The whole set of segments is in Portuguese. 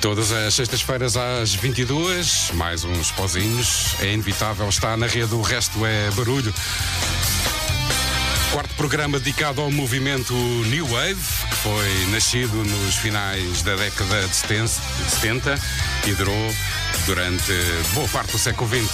Todas as sextas-feiras às 22, mais uns pozinhos. É inevitável estar na rede, o resto é barulho. Quarto programa dedicado ao movimento New Wave, que foi nascido nos finais da década de 70 e durou durante boa parte do século XX.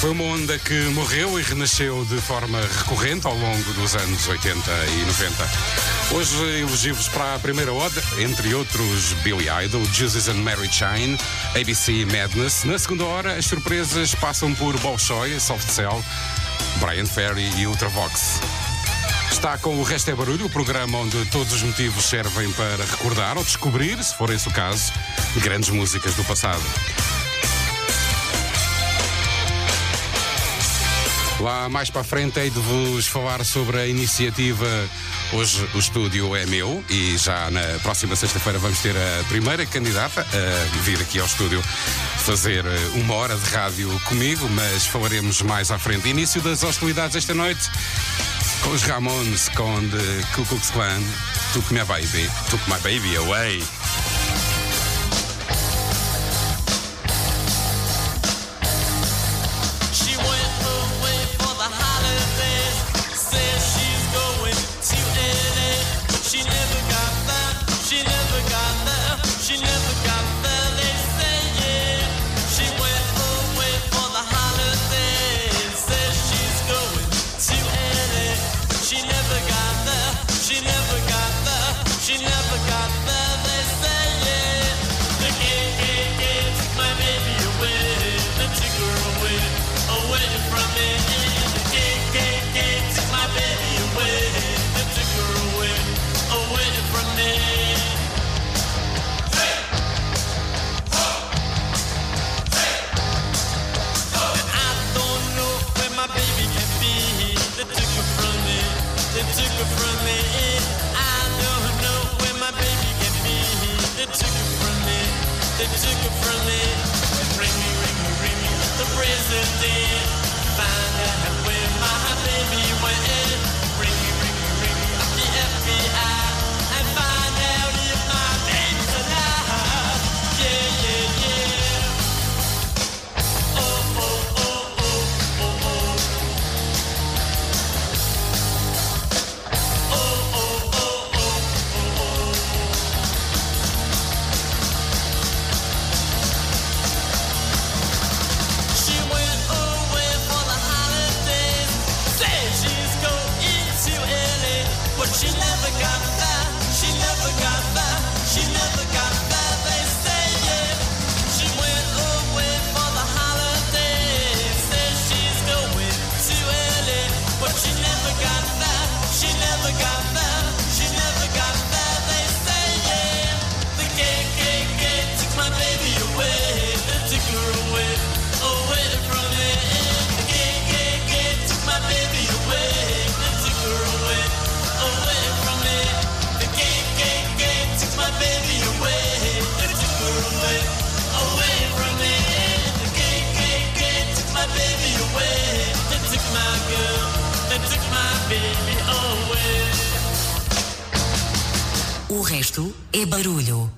Foi uma onda que morreu e renasceu de forma recorrente ao longo dos anos 80 e 90. Hoje elogio-vos para a primeira hora, entre outros Billy Idol, Jesus and Mary Chain, ABC Madness. Na segunda hora, as surpresas passam por Bolshoi, Soft Cell, Brian Ferry e Ultravox. Está com o Resto é Barulho, o programa onde todos os motivos servem para recordar ou descobrir, se for esse o caso, grandes músicas do passado. Lá mais para a frente hei de vos falar sobre a iniciativa. Hoje o estúdio é meu e já na próxima sexta-feira vamos ter a primeira candidata a vir aqui ao estúdio fazer eh, uma hora de rádio comigo, mas falaremos mais à frente. Início das hostilidades esta noite com os Ramones, com The Ku Klux Klan, Took My Baby, Took My Baby Away. They took her from me. Ring me, ring me, ring me. The president. O resto é barulho.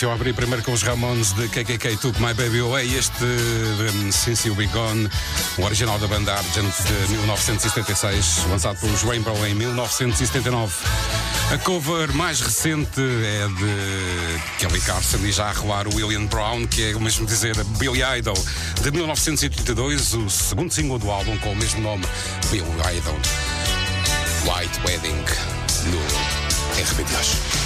Missão a abrir primeiro com os Ramones de KKK Took My Baby Away. Este um, Since You Be Gone, o original da banda Argent de 1976, lançado pelos Rainbow em 1979. A cover mais recente é de Kelly Carson e já a rolar o William Brown, que é o mesmo dizer Billy Idol, de 1982, o segundo single do álbum com o mesmo nome, Billy Idol. White Wedding, no RBD hoje.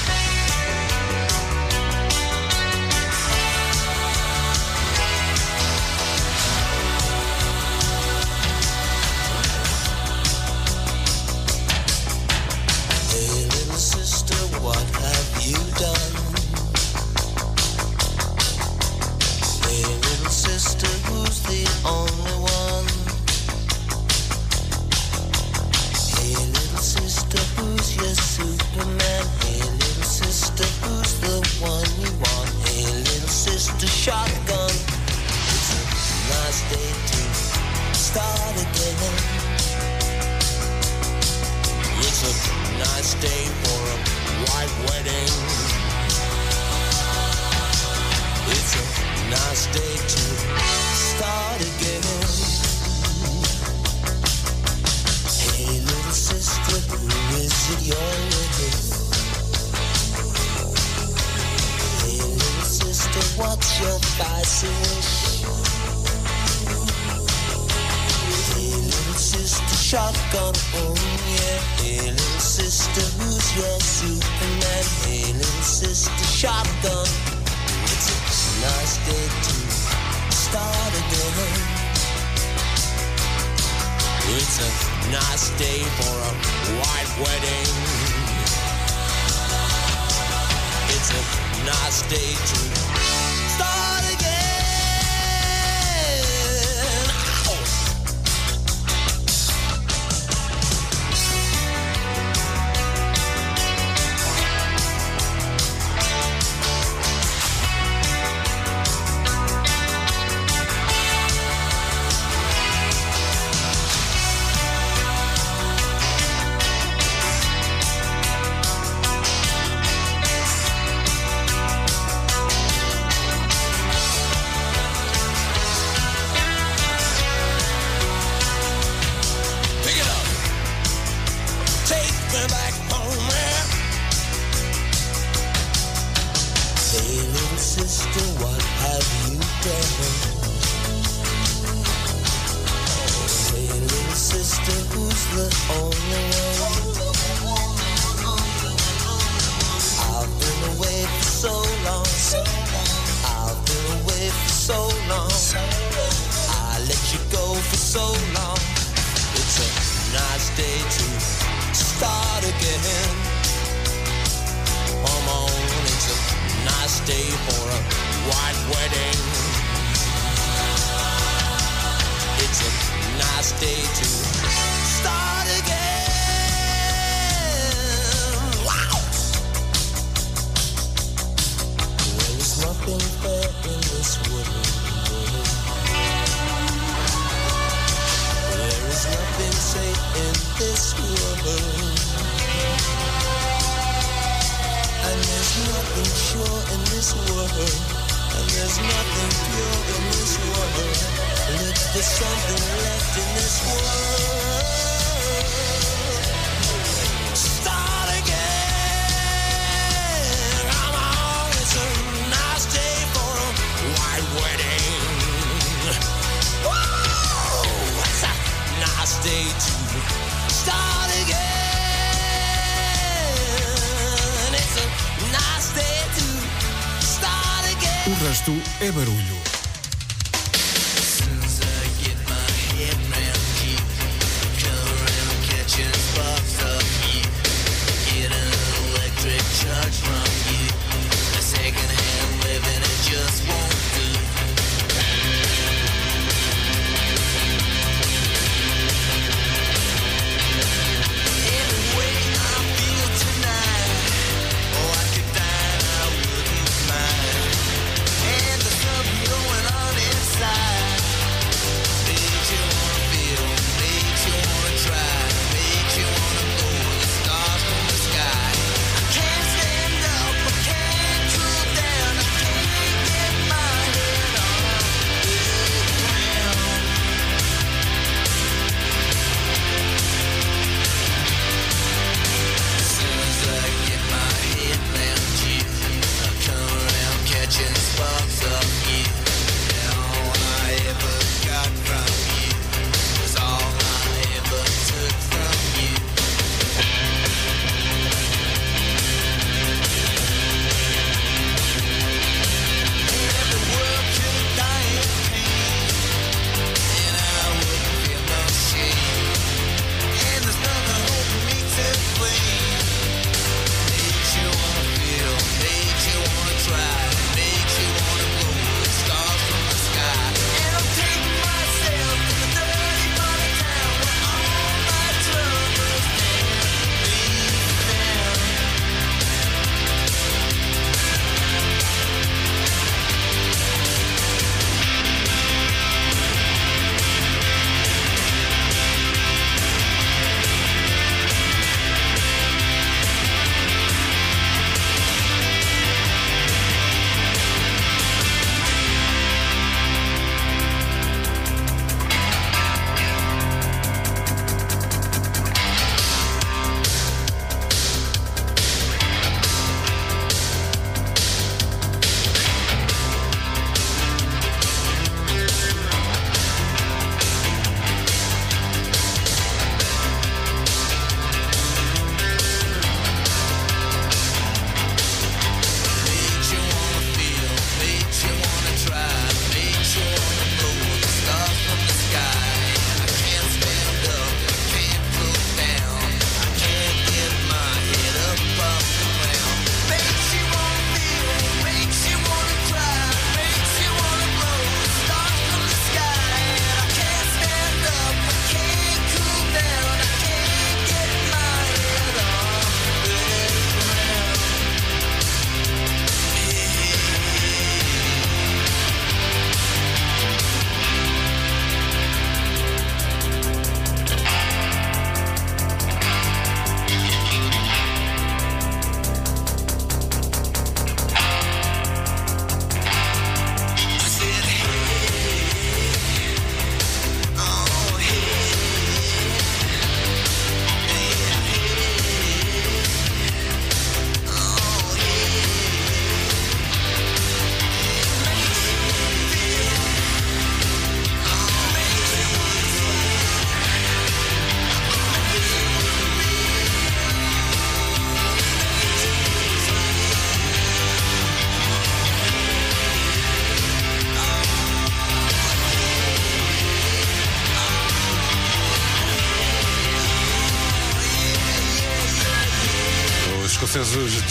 The only one? I've been away for so long. I've been away for so long. I let you go for so long. It's a nice day to start again. Come on, it's a nice day for a white wedding. It's a nice day to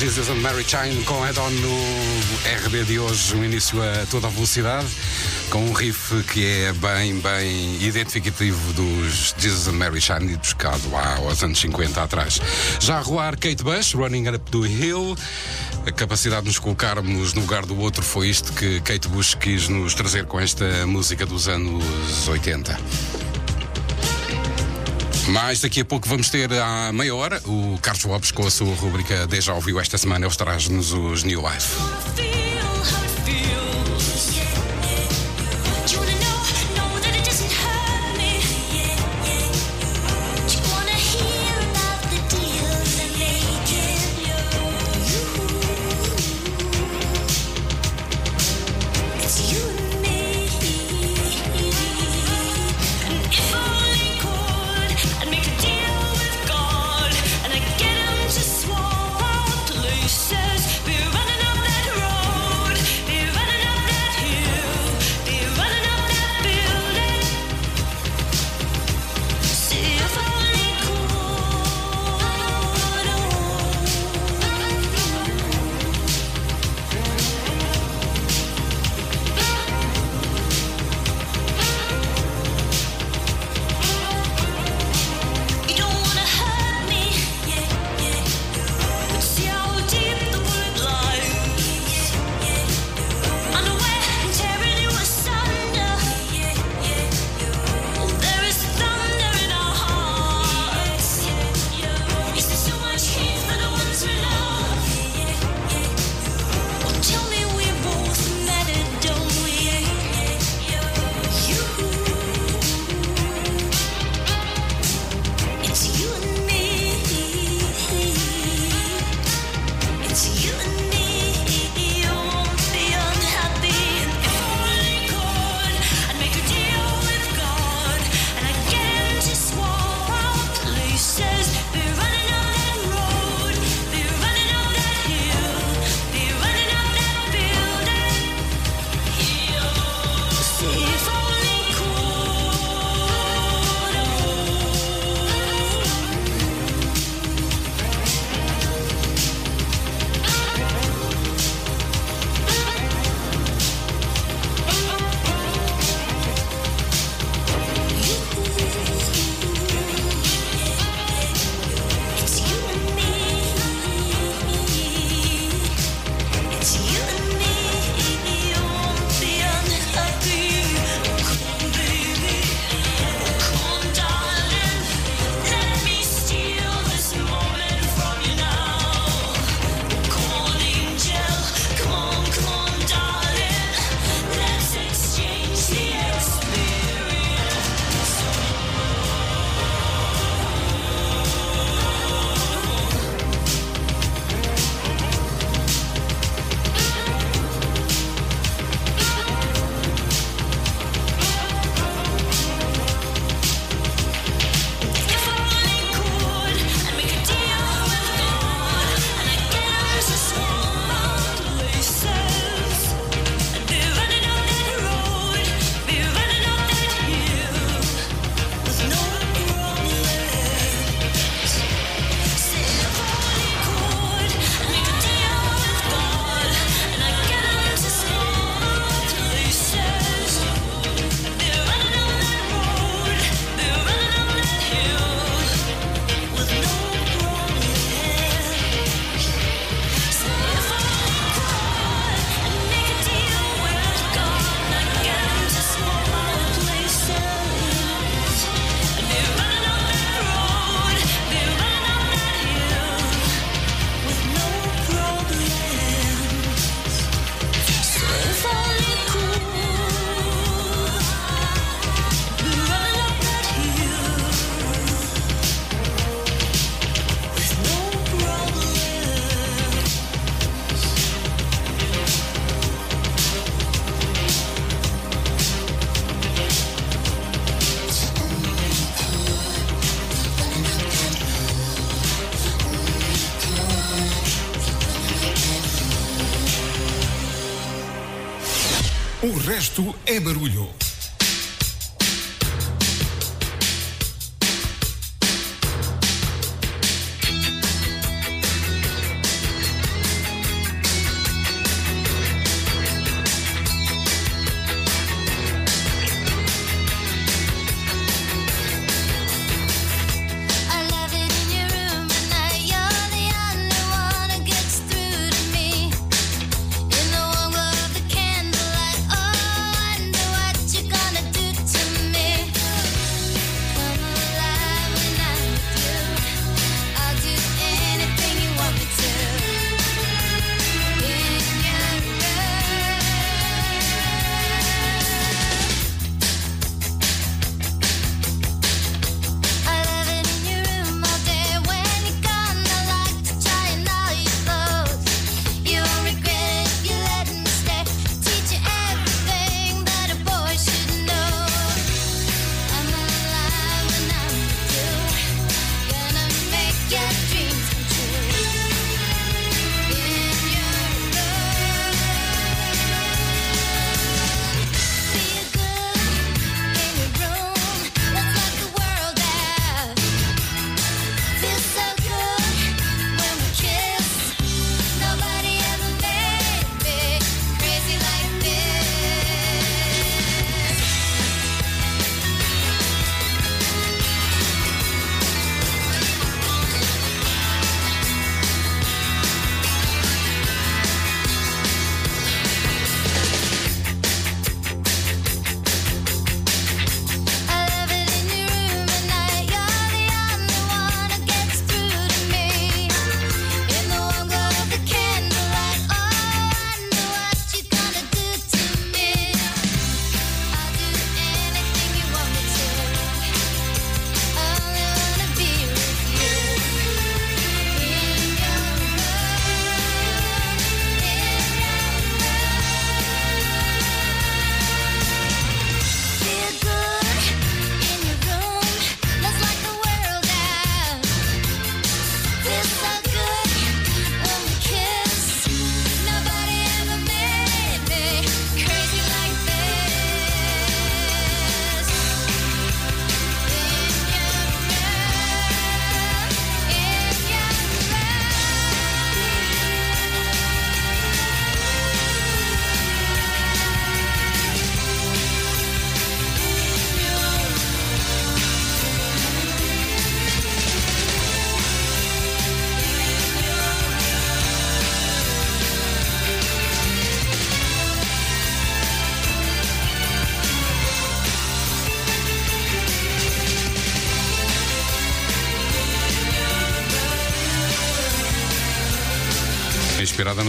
Jesus and Mary Chain com Edon no RB de hoje, um início a toda a velocidade, com um riff que é bem, bem identificativo dos Jesus and Mary Chain e dos Cado aos anos 50 atrás. Já a roar Kate Bush, Running Up the Hill, a capacidade de nos colocarmos no lugar do outro foi isto que Kate Bush quis nos trazer com esta música dos anos 80. Mas daqui a pouco vamos ter à meia hora o Carlos Lopes com a sua rubrica Deja Ouviu esta semana. Ele traz-nos os New Life. O resto é barulho.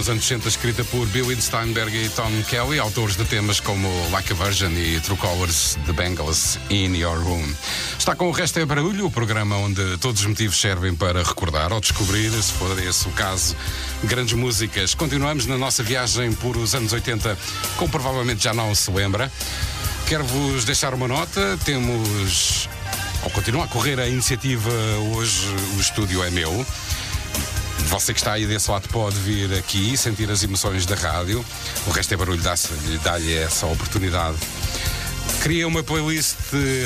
Nos anos 60, escrita por Bill Steinberg e Tom Kelly, autores de temas como Like a Virgin e True Colors, The Bengals in Your Room. Está com o Resto é Barulho, o programa onde todos os motivos servem para recordar ou descobrir, se for esse o caso, grandes músicas. Continuamos na nossa viagem por os anos 80, como provavelmente já não se lembra. Quero-vos deixar uma nota, temos. Ou continua a correr a iniciativa Hoje o Estúdio é Meu. Você que está aí desse lado pode vir aqui e sentir as emoções da rádio. O resto é barulho, dá-lhe dá essa oportunidade. Cria uma playlist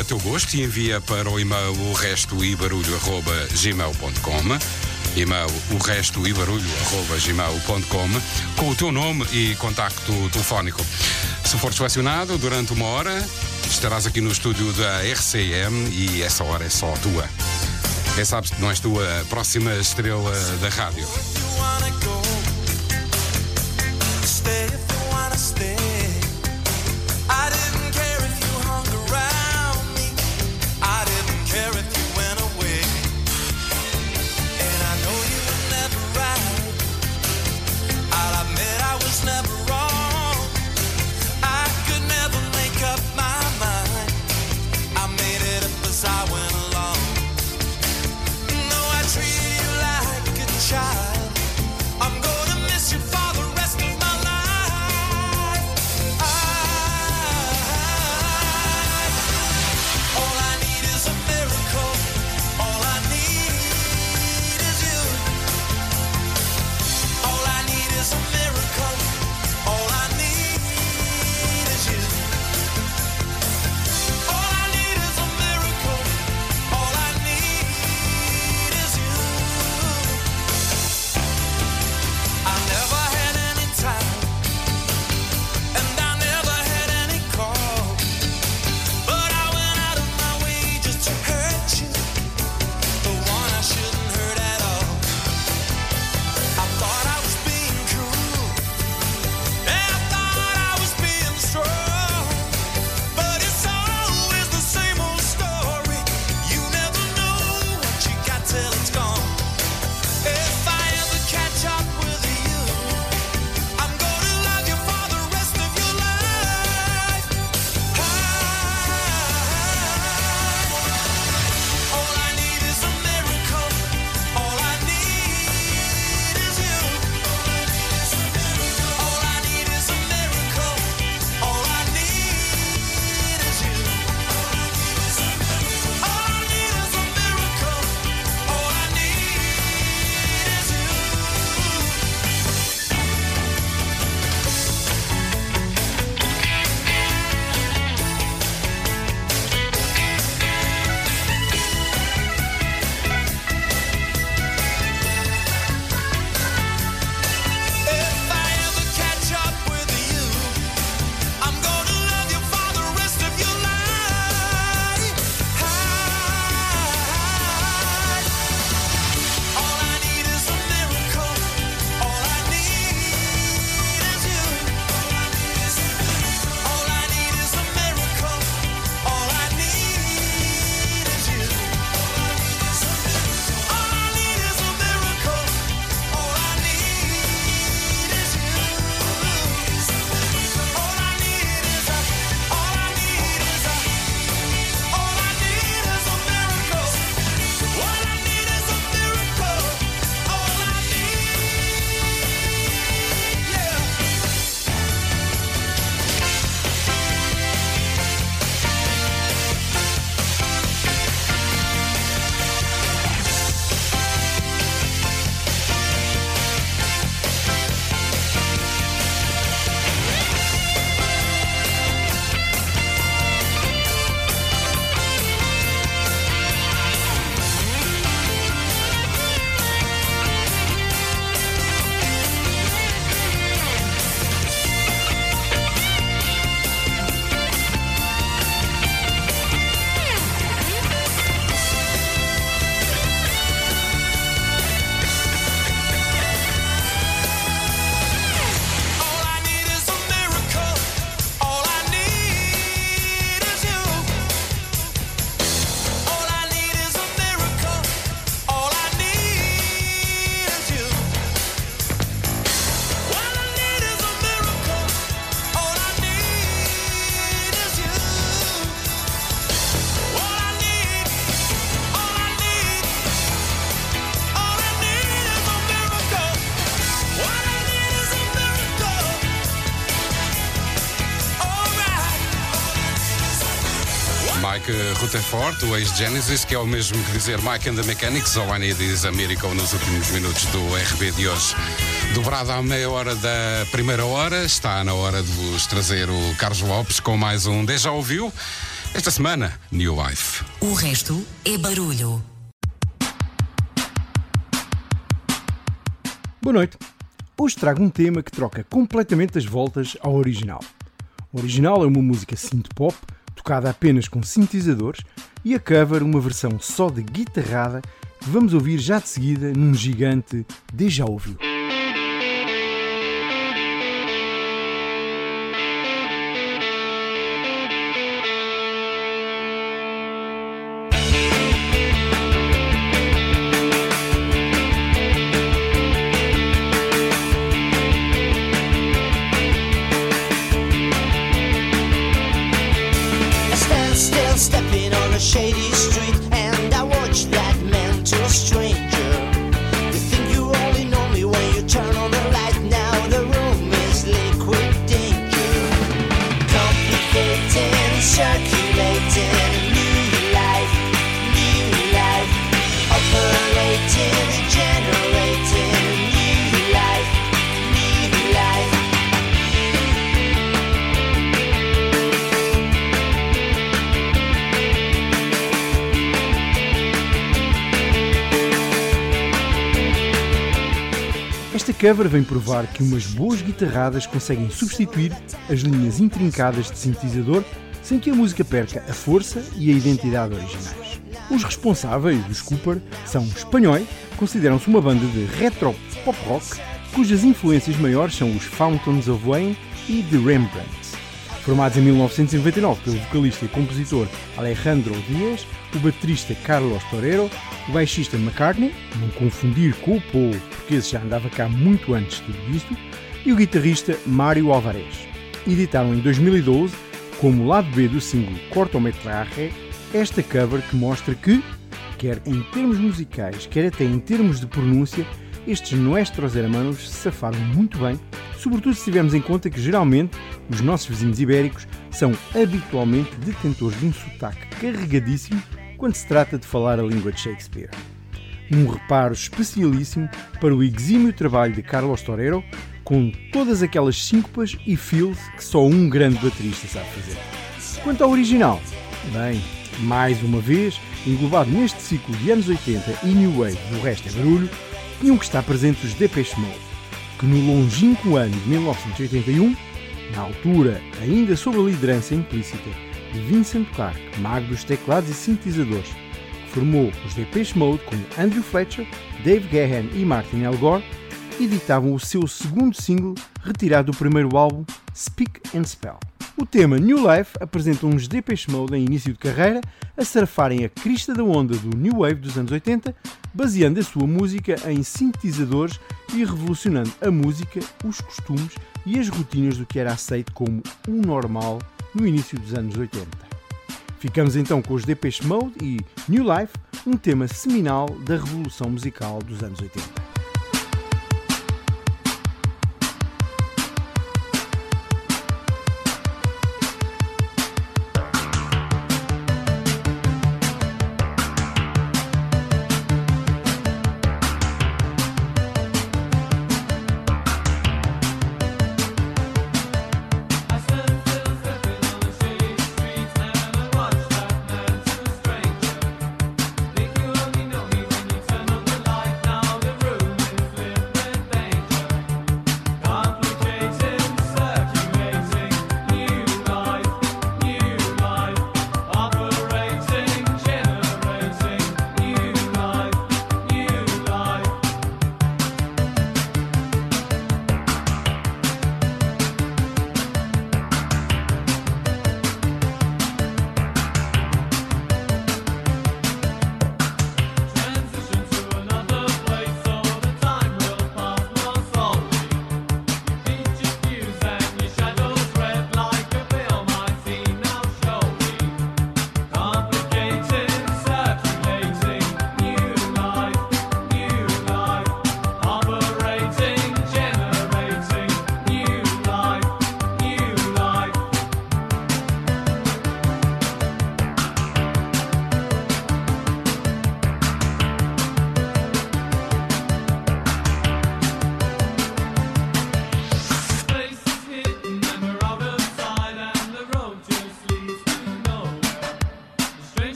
a teu gosto e envia para o e-mail o resto e barulho arroba gmail.com e-mail o resto e barulho arroba gmail.com com o teu nome e contacto telefónico. Se for selecionado durante uma hora, estarás aqui no estúdio da RCM e essa hora é só tua. Quem sabe não és tu a próxima estrela da rádio. Rutherford, o ex-Genesis, que é o mesmo que dizer Mike and the Mechanics, ou I Need is a Miracle nos últimos minutos do RB de hoje. Dobrado à meia hora da primeira hora, está na hora de vos trazer o Carlos Lopes com mais um Deja Ouviu. Esta semana, New Life. O resto é barulho. Boa noite. Hoje trago um tema que troca completamente as voltas ao original. O original é uma música synth-pop, tocada apenas com sintetizadores, e a cover uma versão só de guitarrada que vamos ouvir já de seguida num gigante Deja Ouviu. Cover vem provar que umas boas guitarradas conseguem substituir as linhas intrincadas de sintetizador sem que a música perca a força e a identidade originais. Os responsáveis, os Cooper, são espanhóis, consideram-se uma banda de retro pop rock cujas influências maiores são os Fountains of Wayne e The Rembrandts. Formados em 1999 pelo vocalista e compositor Alejandro Dias, o baterista Carlos Torero, o baixista McCartney, não confundir com o Paul, porque esse já andava cá muito antes de tudo isto, e o guitarrista Mário Alvarez. Editaram em 2012, como lado B do single Cortometraje, esta cover que mostra que, quer em termos musicais, quer até em termos de pronúncia, estes nuestros hermanos se safaram muito bem, sobretudo se tivermos em conta que geralmente os nossos vizinhos ibéricos são habitualmente detentores de um sotaque carregadíssimo quando se trata de falar a língua de Shakespeare. Um reparo especialíssimo para o exímio trabalho de Carlos Torero, com todas aquelas síncopas e feels que só um grande baterista sabe fazer. Quanto ao original, bem, mais uma vez, englobado neste ciclo de anos 80 e New Wave do resto é barulho, tinham que estar presentes os Depeche Mode, que no longínquo ano de 1981, na altura ainda sob a liderança implícita de Vincent Clarke, mago dos teclados e sintetizadores, que formou os Depeche Mode com Andrew Fletcher, Dave Gahan e Martin L. Gore, editavam o seu segundo single retirado do primeiro álbum Speak and Spell. O tema New Life apresenta uns Depeche Mode em início de carreira a surfarem a crista da onda do New Wave dos anos 80, baseando a sua música em sintetizadores e revolucionando a música, os costumes e as rotinas do que era aceito como o normal no início dos anos 80. Ficamos então com os Depeche Mode e New Life, um tema seminal da revolução musical dos anos 80.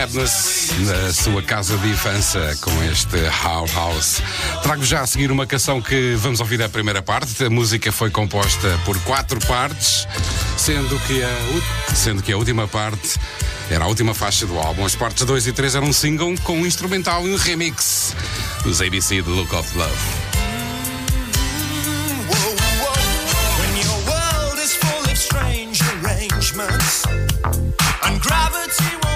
Madness na sua casa de infância com este How House. Trago já a seguir uma canção que vamos ouvir a primeira parte. A música foi composta por quatro partes, sendo que a, sendo que a última parte era a última faixa do álbum. As partes 2 e 3 eram um single com um instrumental e um remix dos ABC de Look of Love. and gravity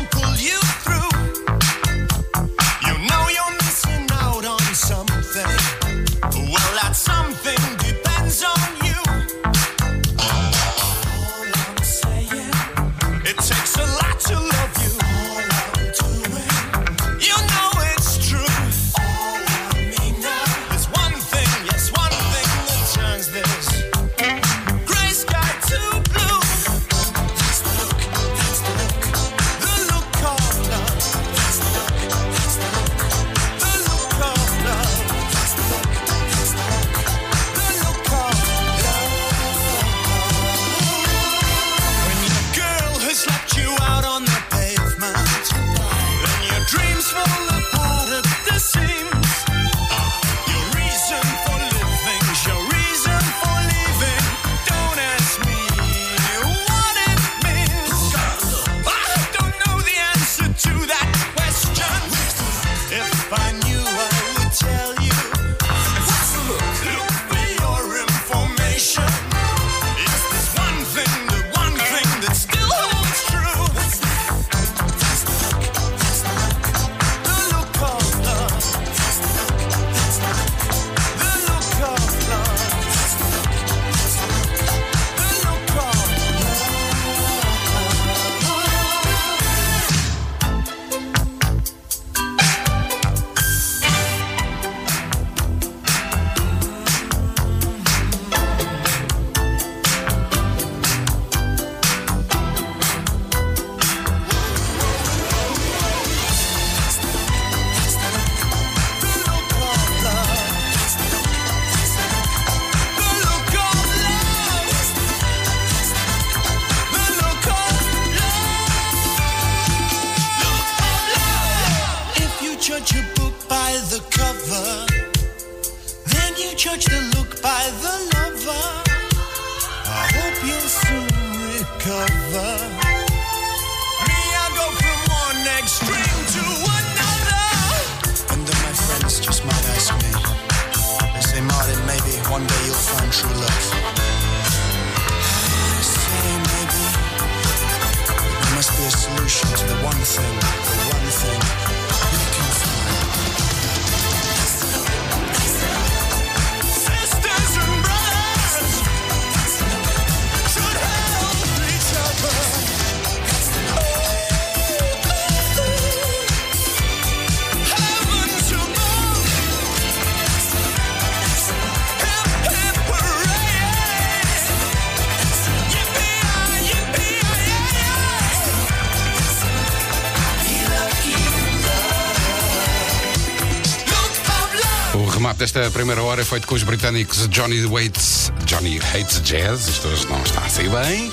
Desta primeira hora é feito com os britânicos Johnny Waits, Johnny Hates Jazz, isto hoje não está a sair bem.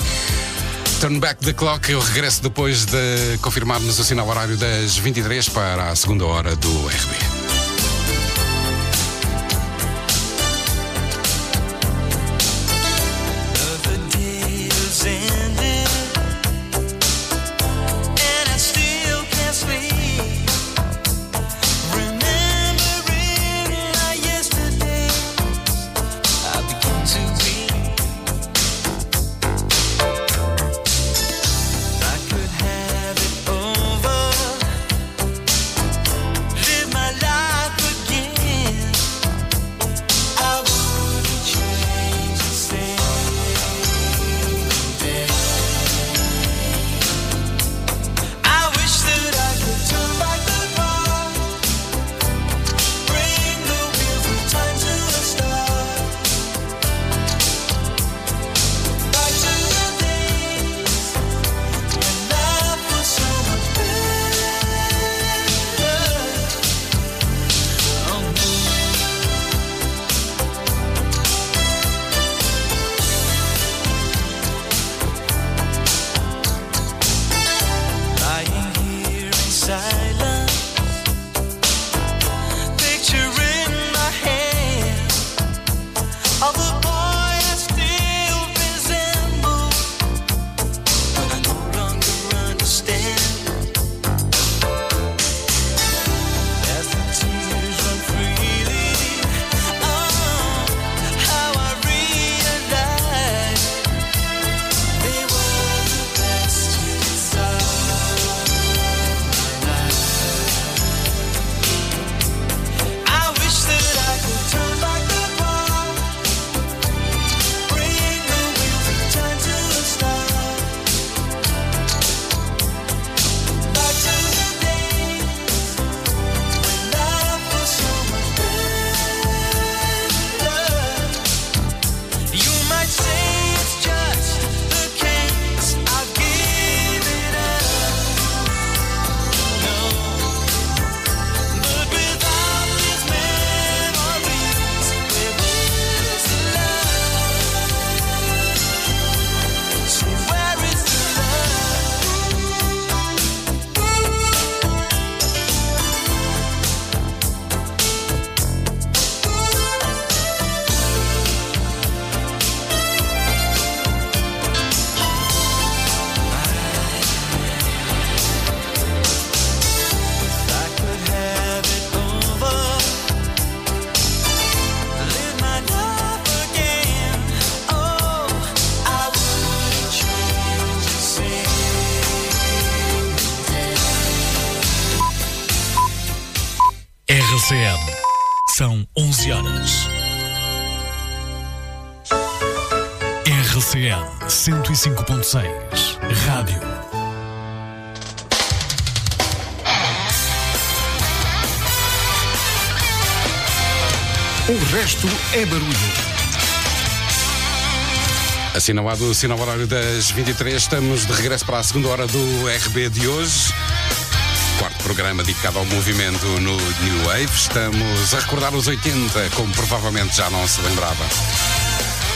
Turn back the clock, eu regresso depois de confirmarmos o sinal horário das 23 para a segunda hora do RB. RCM. São 11 horas. RCM 105.6. Rádio. O resto é barulho. Assinalado o sinal horário das 23, estamos de regresso para a segunda hora do RB de hoje. Programa dedicado ao movimento no New Wave. Estamos a recordar os 80, como provavelmente já não se lembrava.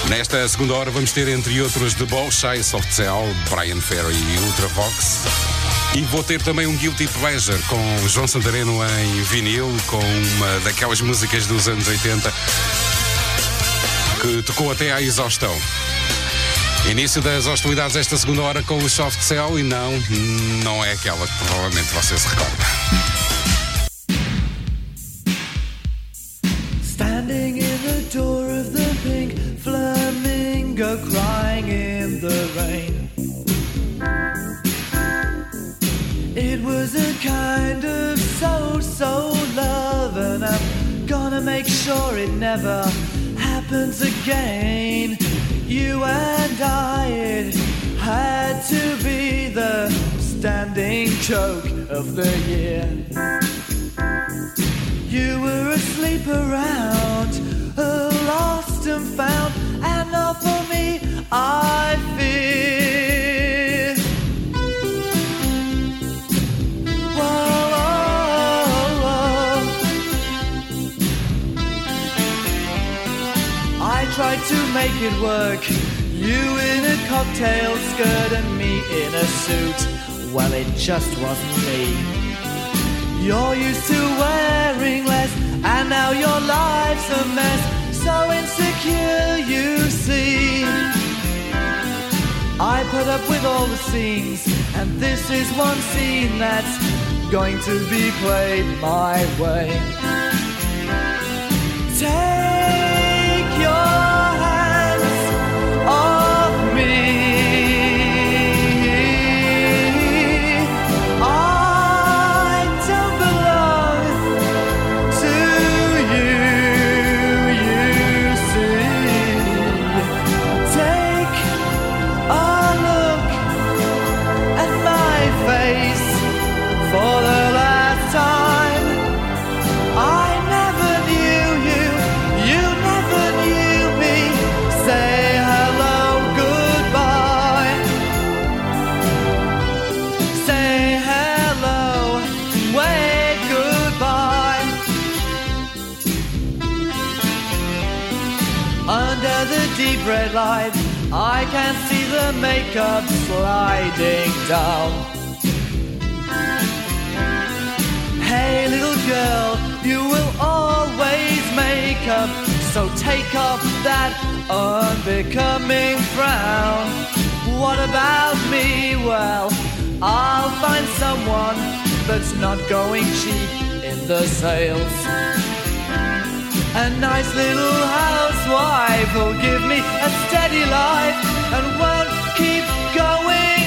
Nesta segunda hora vamos ter, entre outros, The Bolshoi, Soft Cell, Brian Ferry e Ultravox. E vou ter também um Guilty Pleasure com João Santareno em vinil, com uma daquelas músicas dos anos 80 que tocou até à exaustão. Início das hostilidades esta segunda hora com o Soft Cell e não, não é aquela que provavelmente você se recorda. Standing in the door of the pink flamingo, crying in the rain. was a kind of so-so love and I'm gonna make sure it never happens again. You and I, it had to be the standing joke of the year. You were asleep around, lost and found, and not for me, I make it work. You in a cocktail skirt and me in a suit. Well, it just wasn't me. You're used to wearing less, and now your life's a mess. So insecure, you see. I put up with all the scenes, and this is one scene that's going to be played my way. Take makeup sliding down. Hey, little girl, you will always make up. So take off that unbecoming frown. What about me? Well, I'll find someone that's not going cheap in the sales. A nice little housewife will give me a steady life and keep going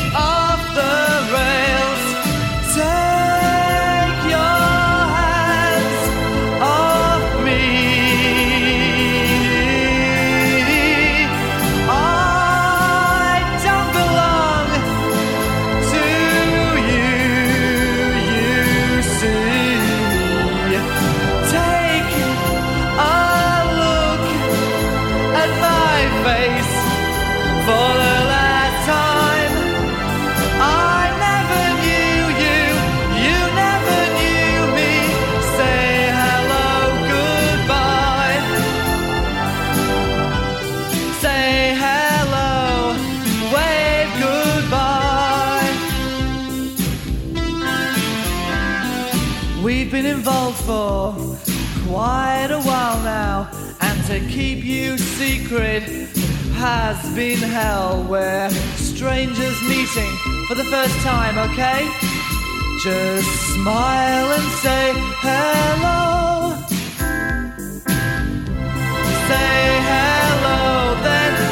secret has been hell. We're strangers meeting for the first time, okay? Just smile and say hello. Say hello, then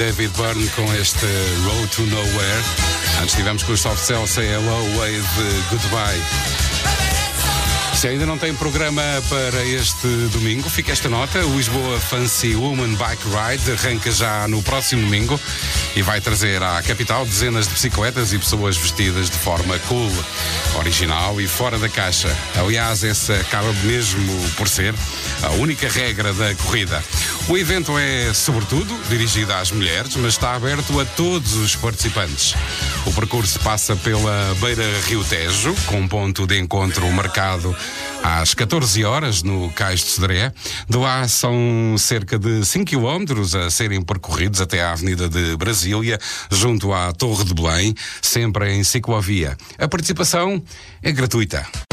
David Byrne com este Road to Nowhere. Antes tivemos com os Soft Cell Say Hello, Wave Goodbye. Se ainda não tem programa para este domingo, fica esta nota. O Lisboa Fancy Woman Bike Ride arranca já no próximo domingo e vai trazer à capital dezenas de bicicletas e pessoas vestidas de forma cool, original e fora da caixa. Aliás, essa acaba mesmo por ser a única regra da corrida. O evento é, sobretudo, dirigido às mulheres, mas está aberto a todos os participantes. O percurso passa pela Beira Rio Tejo, com ponto de encontro marcado às 14 horas no Cais de Sodré. De lá são cerca de 5 km a serem percorridos até à Avenida de Brasília, junto à Torre de Belém, sempre em ciclovia. A participação é gratuita.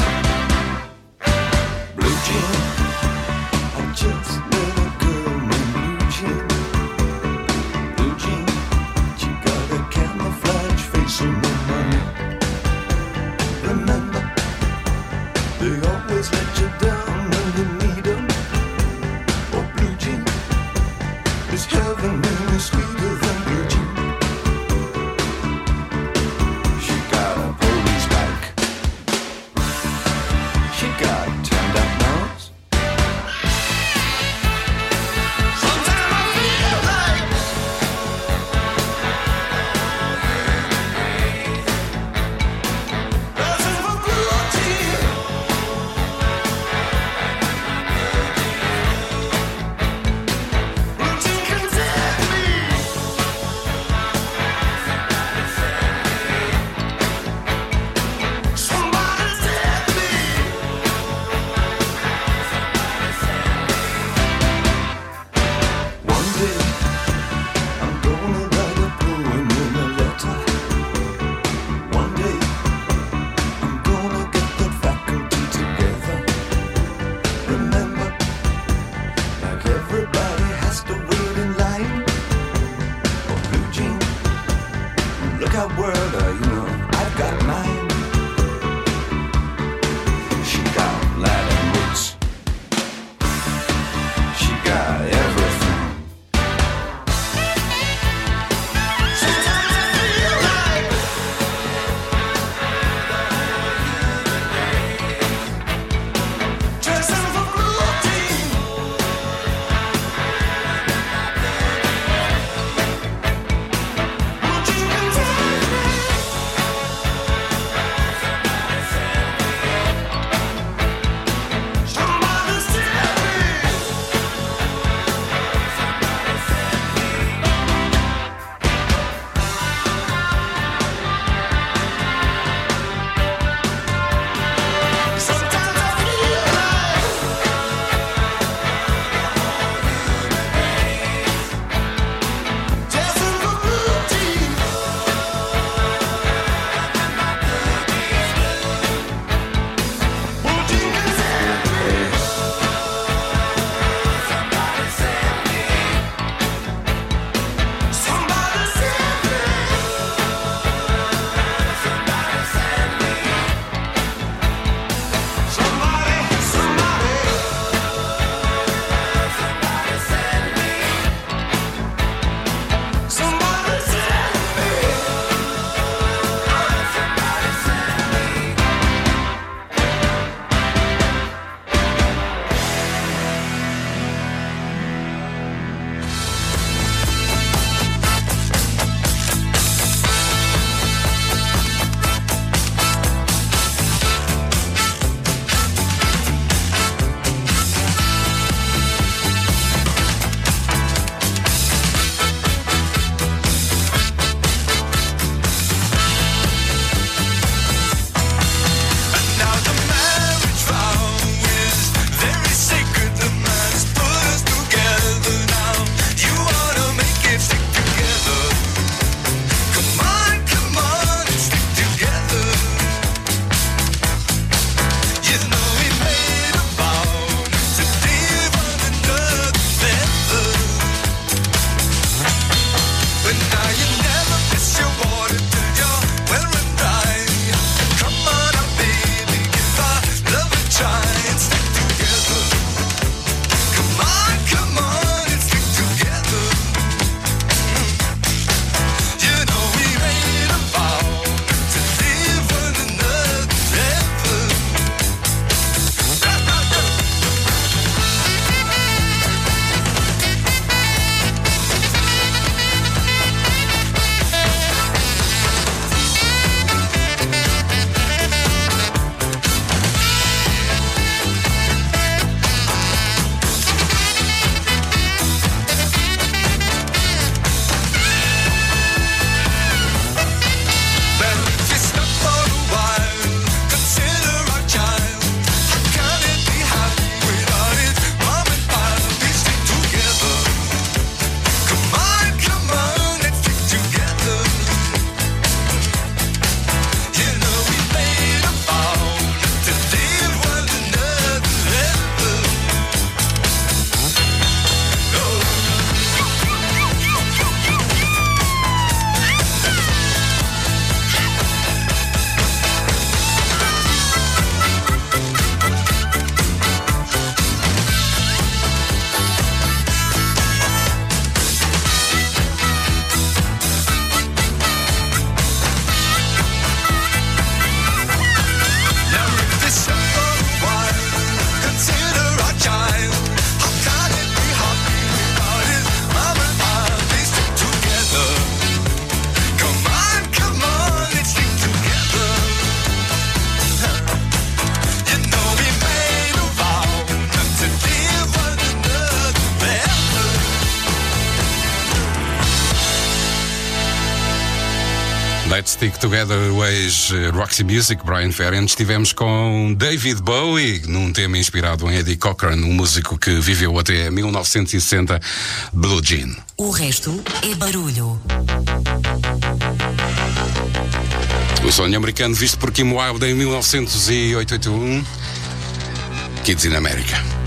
Stick Together, o ex-Roxy Music, Brian Ferrand. estivemos com David Bowie, num tema inspirado em Eddie Cochran, um músico que viveu até 1960, Blue Jean. O resto é barulho. O sonho americano visto por Kim Wilde em 1981, Kids in America.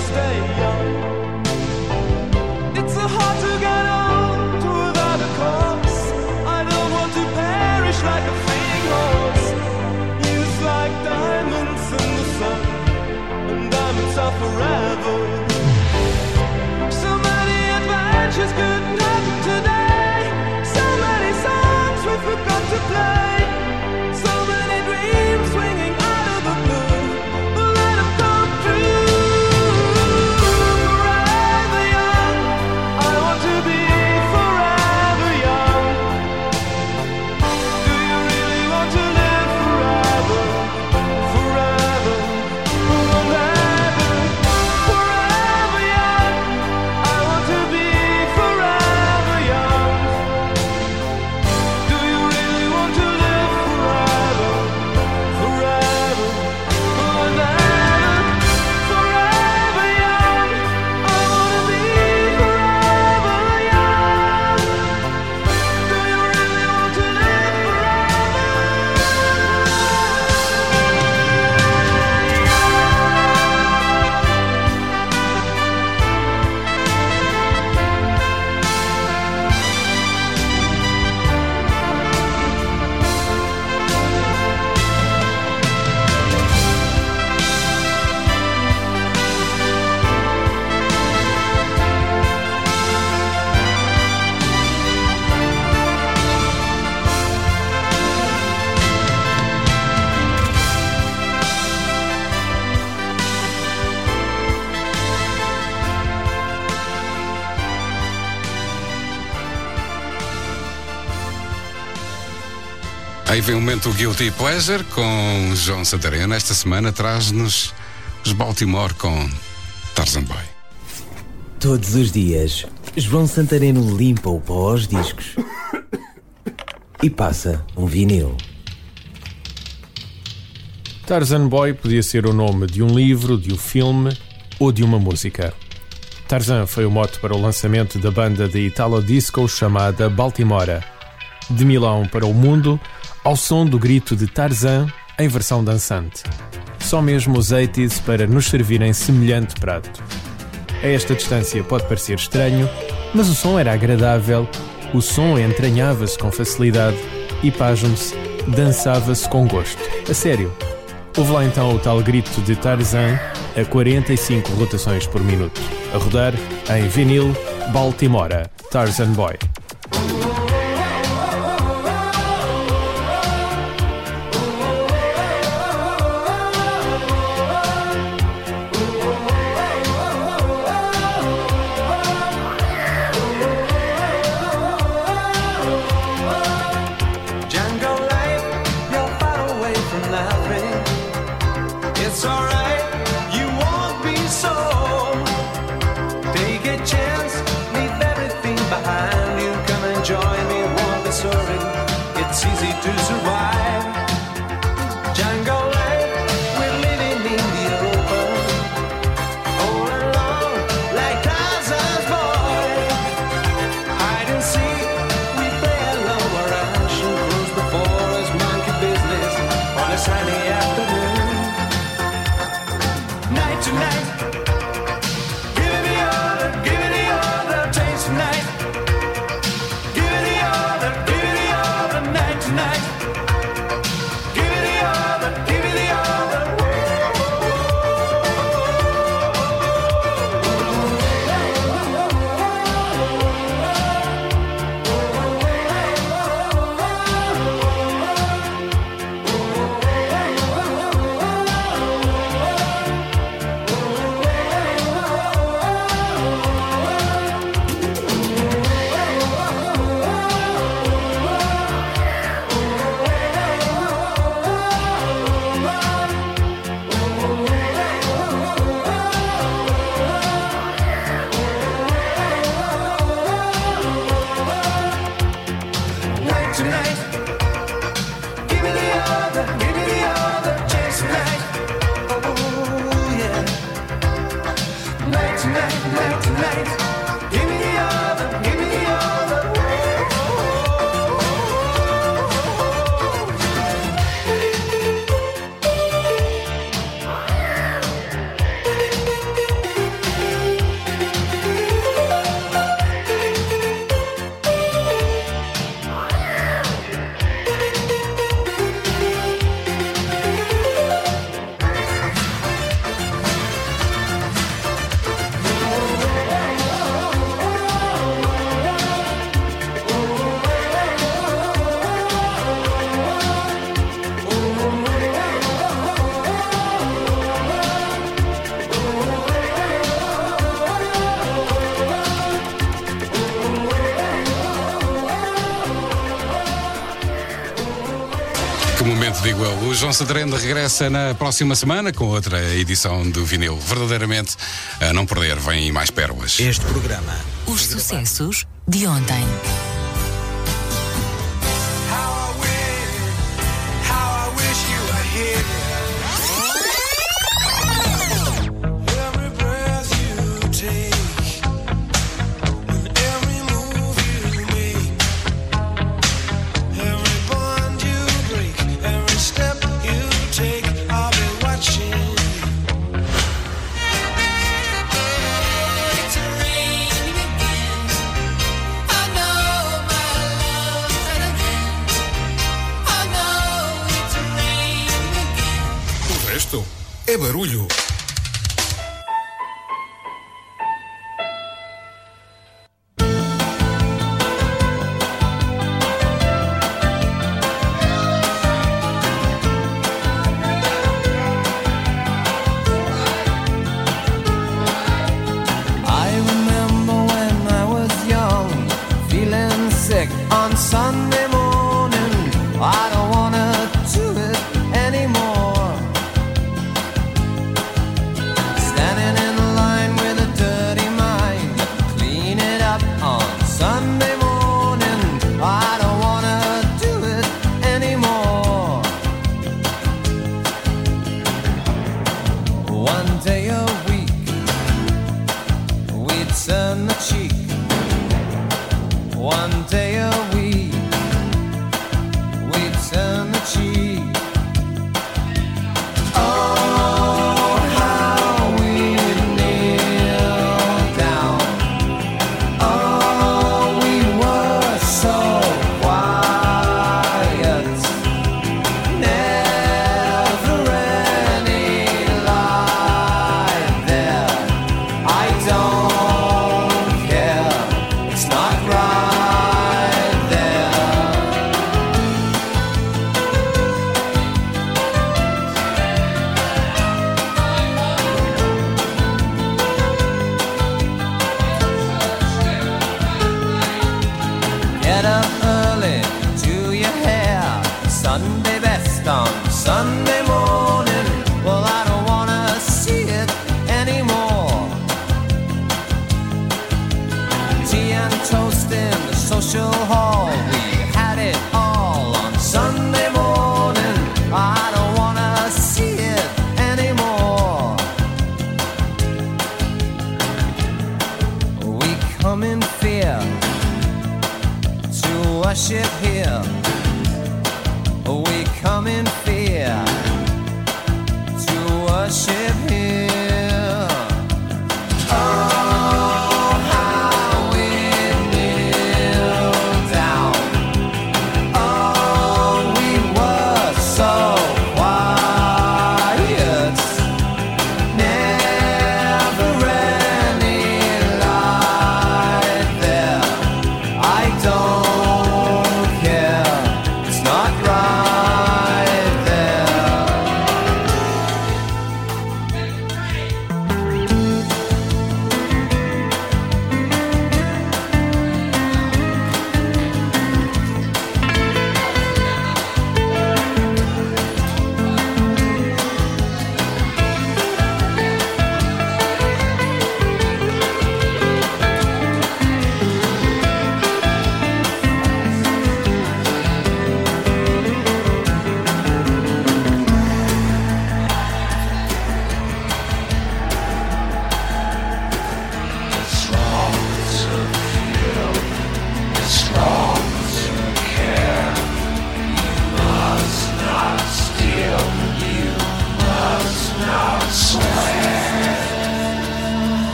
Stay vem o momento Guilty Pleasure com João Santarena. Esta semana traz-nos os Baltimore com Tarzan Boy. Todos os dias, João Santareno limpa o pó aos discos e passa um vinil. Tarzan Boy podia ser o nome de um livro, de um filme ou de uma música. Tarzan foi o mote para o lançamento da banda de Italo Disco chamada Baltimora. De Milão para o mundo, ao som do grito de Tarzan em versão dançante. Só mesmo os 80s para nos servirem semelhante prato. A esta distância pode parecer estranho, mas o som era agradável, o som entranhava-se com facilidade e, pasmem-se, dançava-se com gosto. A sério. Houve lá então o tal grito de Tarzan a 45 rotações por minuto, a rodar em vinil Baltimora, Tarzan Boy. Join me, João Santareno regressa na próxima semana com outra edição do vinil. Verdadeiramente a não perder, vem mais pérolas. Este programa. Os sucessos de ontem.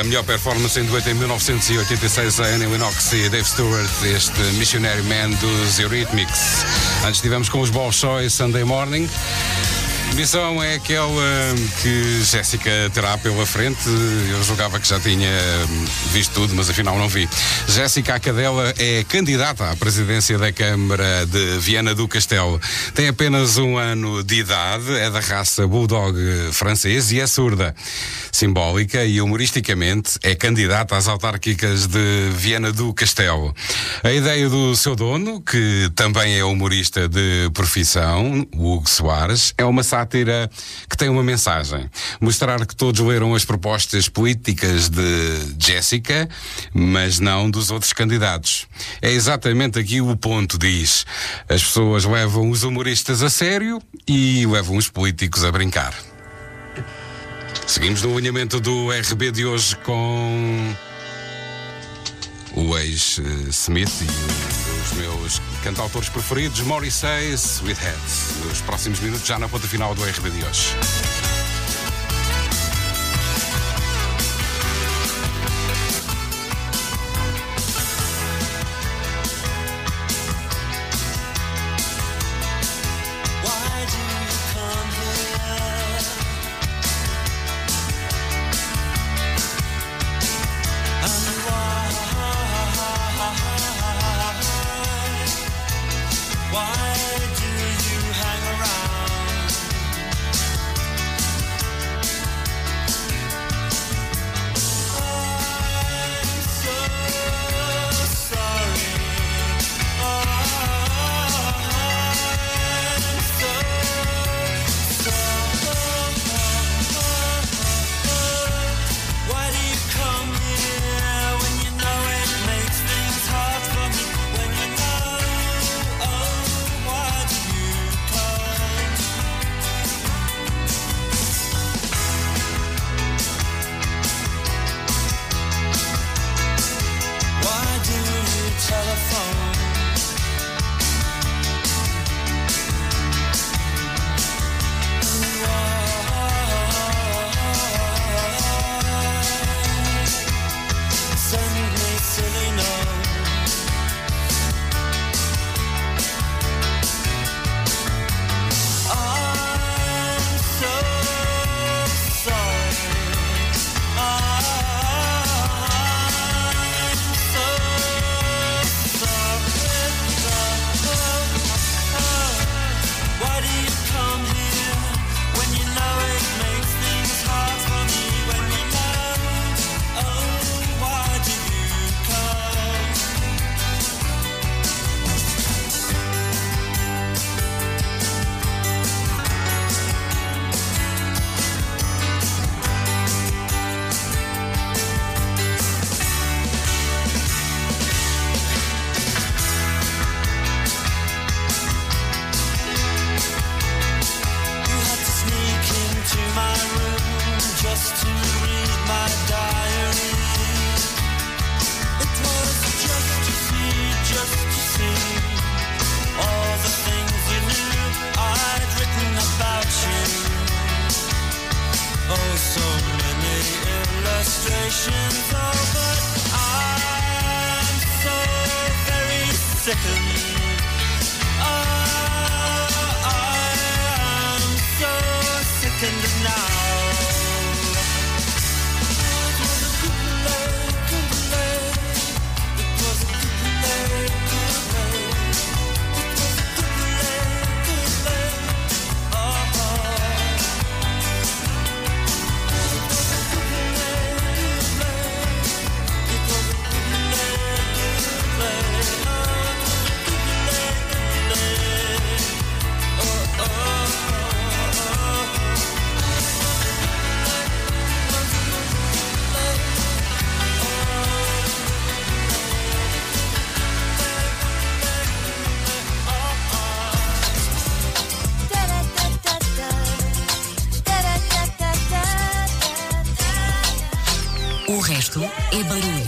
A melhor performance em dueto em 1986 a Annie Lennox e Dave Stewart, este Missionary Man dos Eurythmics. Antes tivemos com os Bolshoi Sunday Morning. Missão é aquela que Jéssica terá pela frente. Eu julgava que já tinha visto tudo, mas afinal não vi. Jéssica Acadela é candidata à presidência da Câmara de Viana do Castelo. Tem apenas um ano de idade, é da raça Bulldog francês e é surda. Simbólica e humoristicamente é candidata às autárquicas de Viana do Castelo. A ideia do seu dono, que também é humorista de profissão, Hugo Soares, é uma sátira que tem uma mensagem. Mostrar que todos leram as propostas políticas de Jéssica, mas não dos outros candidatos. É exatamente aqui o ponto, diz. As pessoas levam os humoristas a sério e levam os políticos a brincar. Seguimos no alinhamento do RB de hoje com o ex-Smith e um dos meus cantautores preferidos, Morrissey, Sweethead. Nos próximos minutos, já na ponta final do RB de hoje. Resto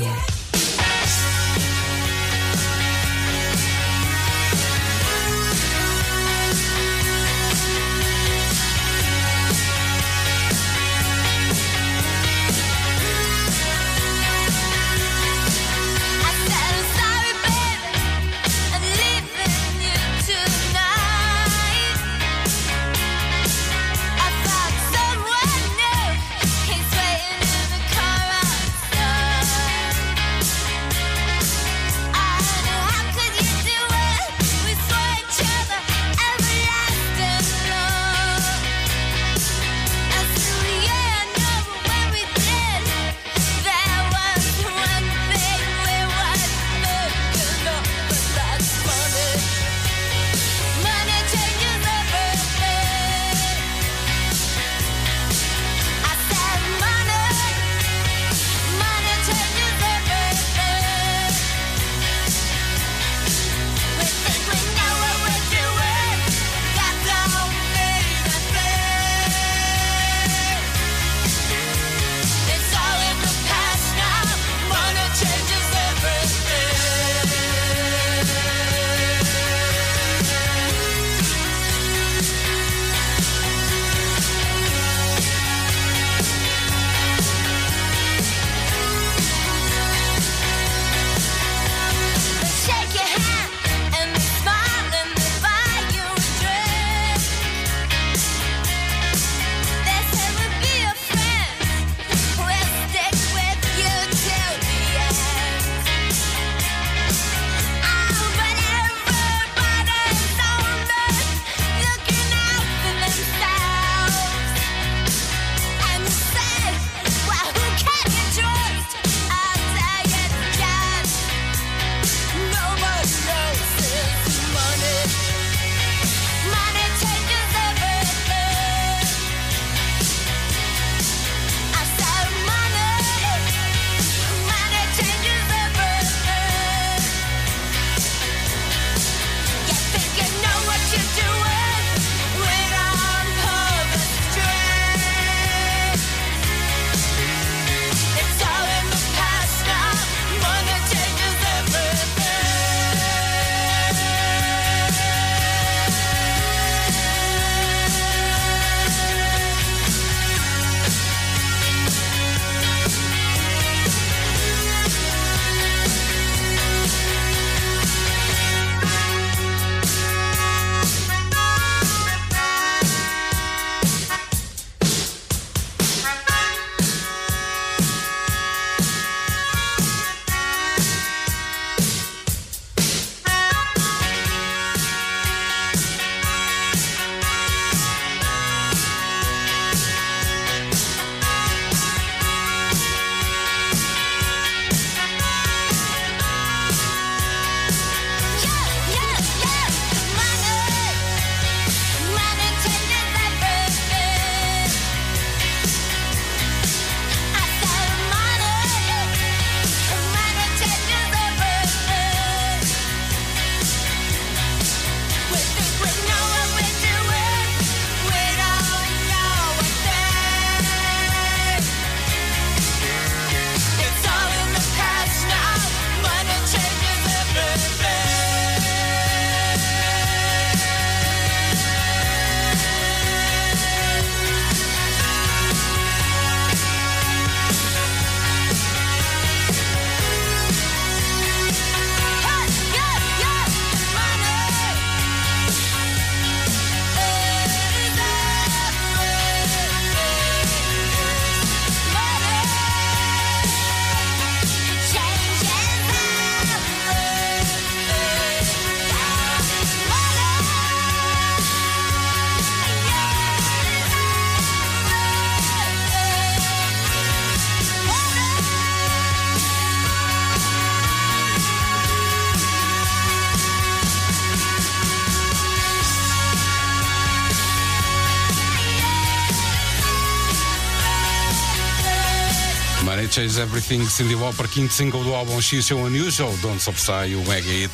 Everything Cyndi Lauper, quinto single do álbum She's So Unusual, Don't Stop Sai, o mega hit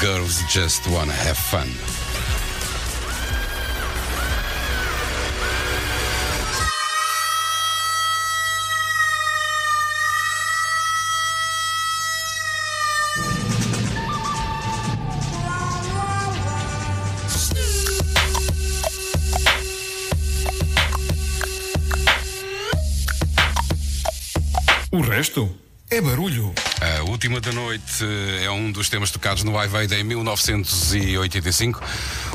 Girls Just Wanna Have Fun. resto é barulho. A última da noite eh, é um dos temas tocados no Iveida em 1985.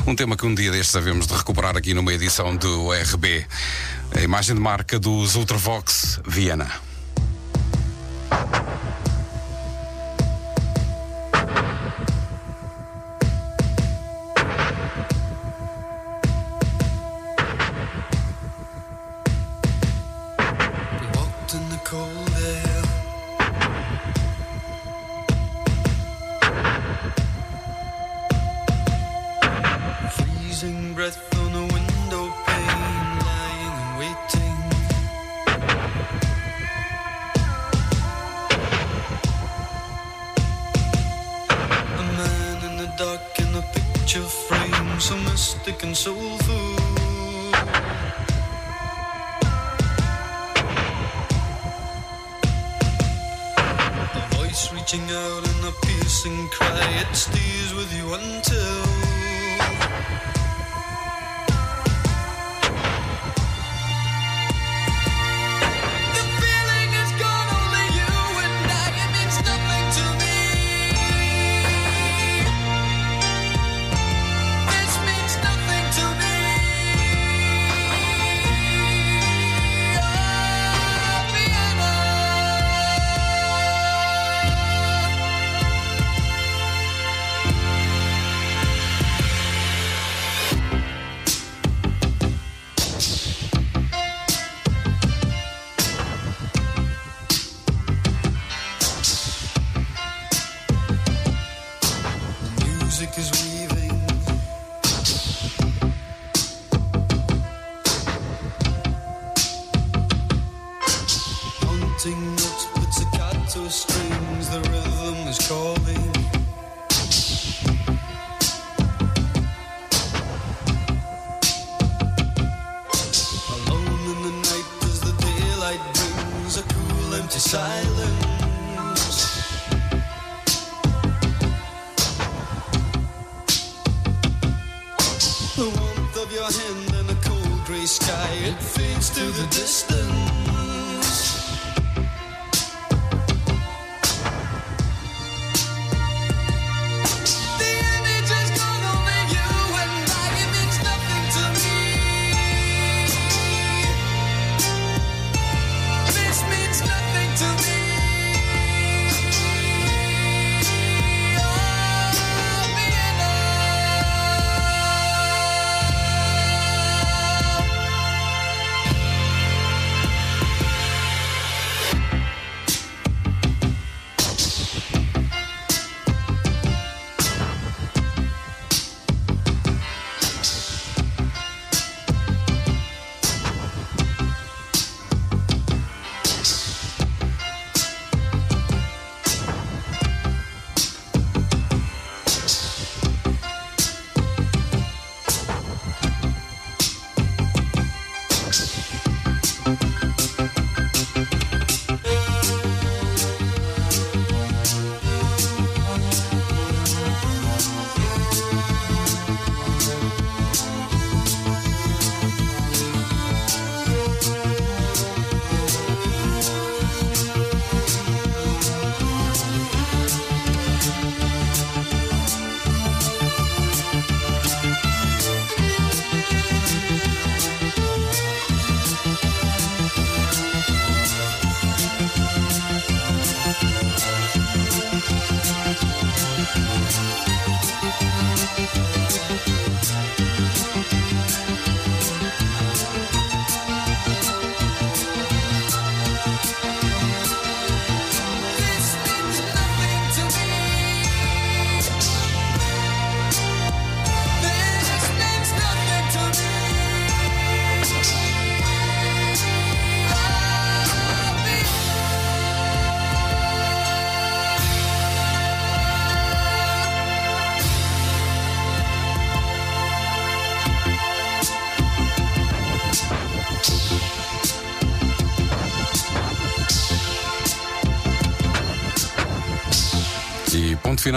Um tema que um dia destes sabemos de recuperar aqui numa edição do RB. A imagem de marca dos Ultravox Viena.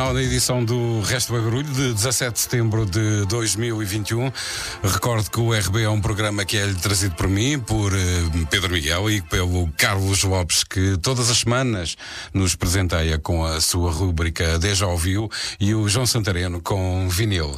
Final da edição do Resto do Barulho de 17 de setembro de 2021. Recordo que o RB é um programa que é trazido por mim, por eh, Pedro Miguel e pelo Carlos Lopes, que todas as semanas nos presenteia com a sua rúbrica Deja Ouviu e o João Santareno com vinil.